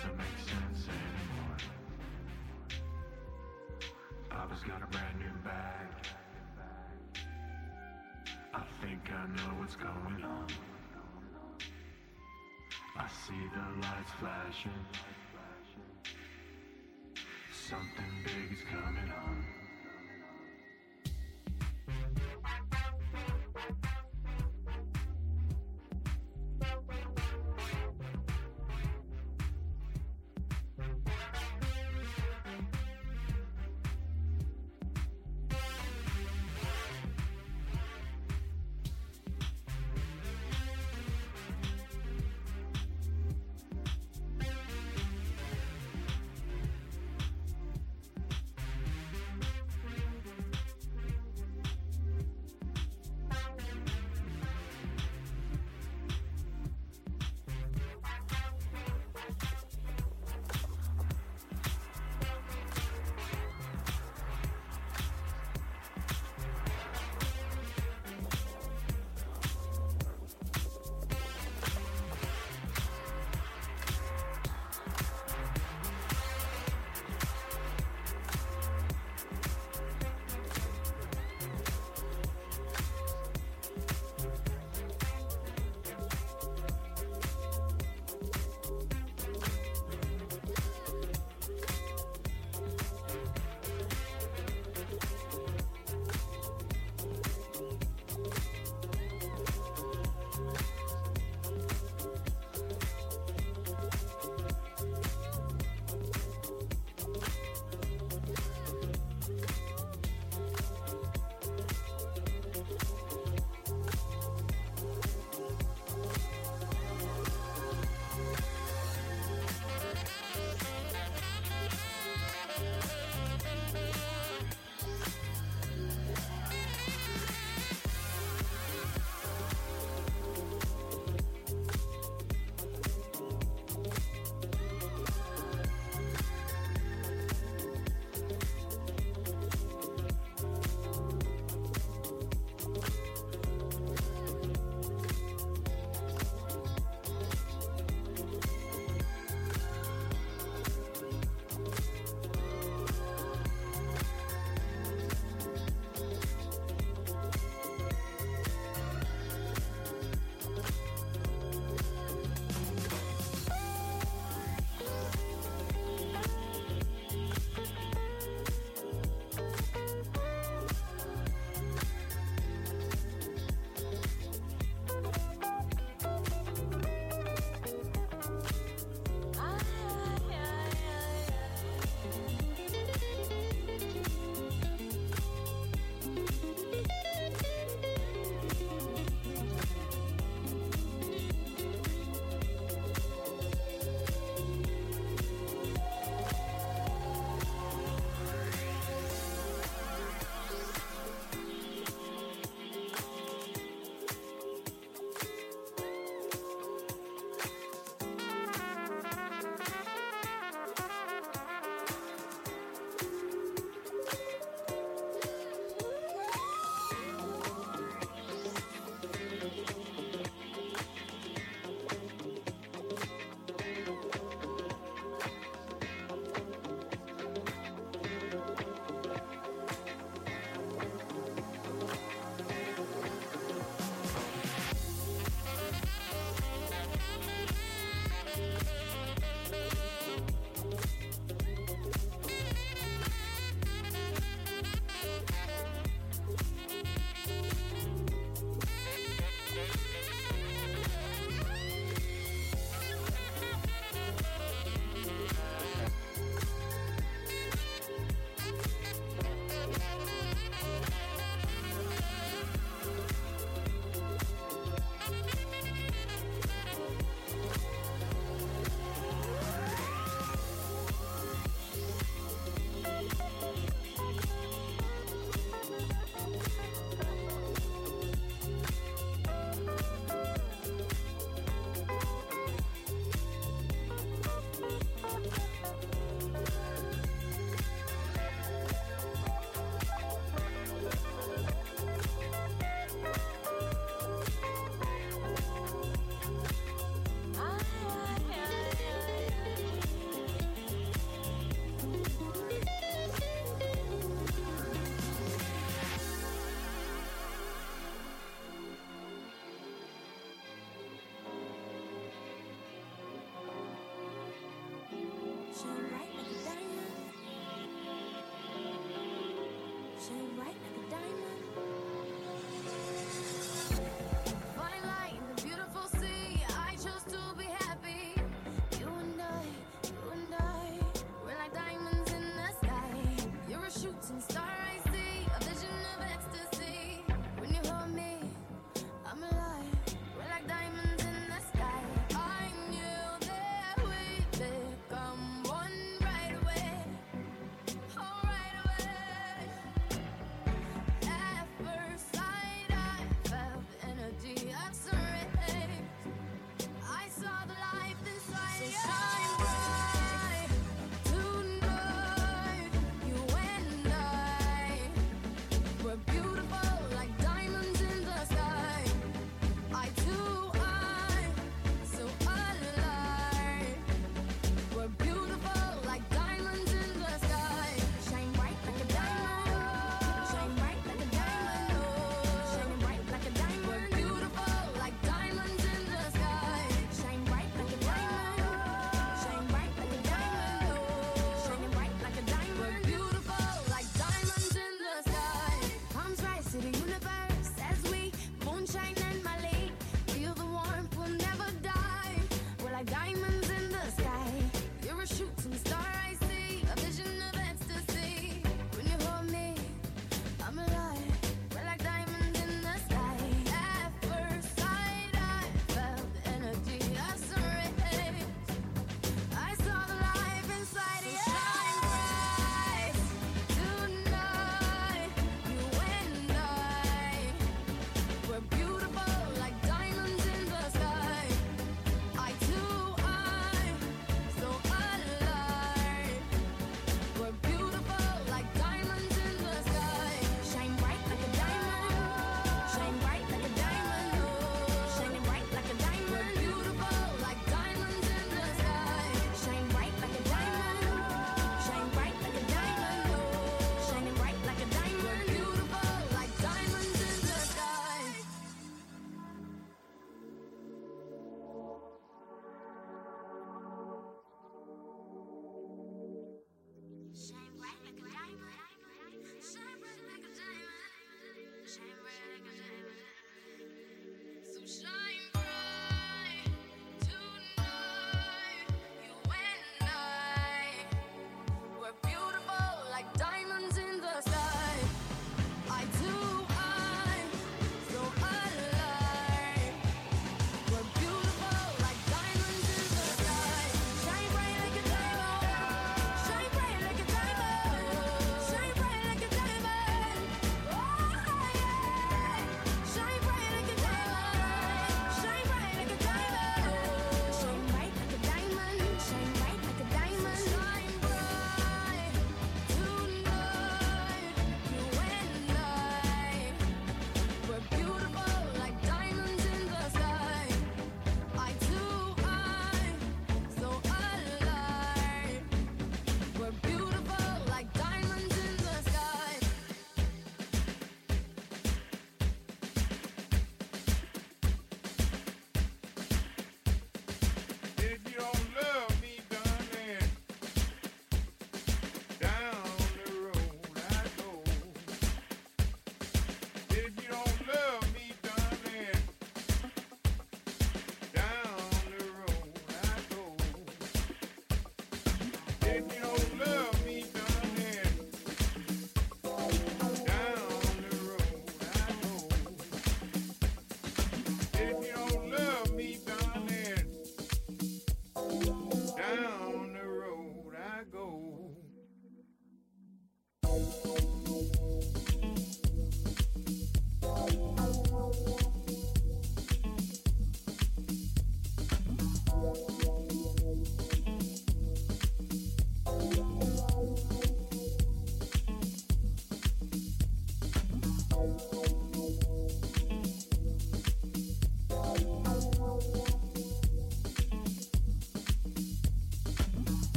doesn't make sense anymore. Papa's got a brand new bag. I think I know what's going on. I see the lights flashing. Something big is coming on.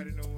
Everybody know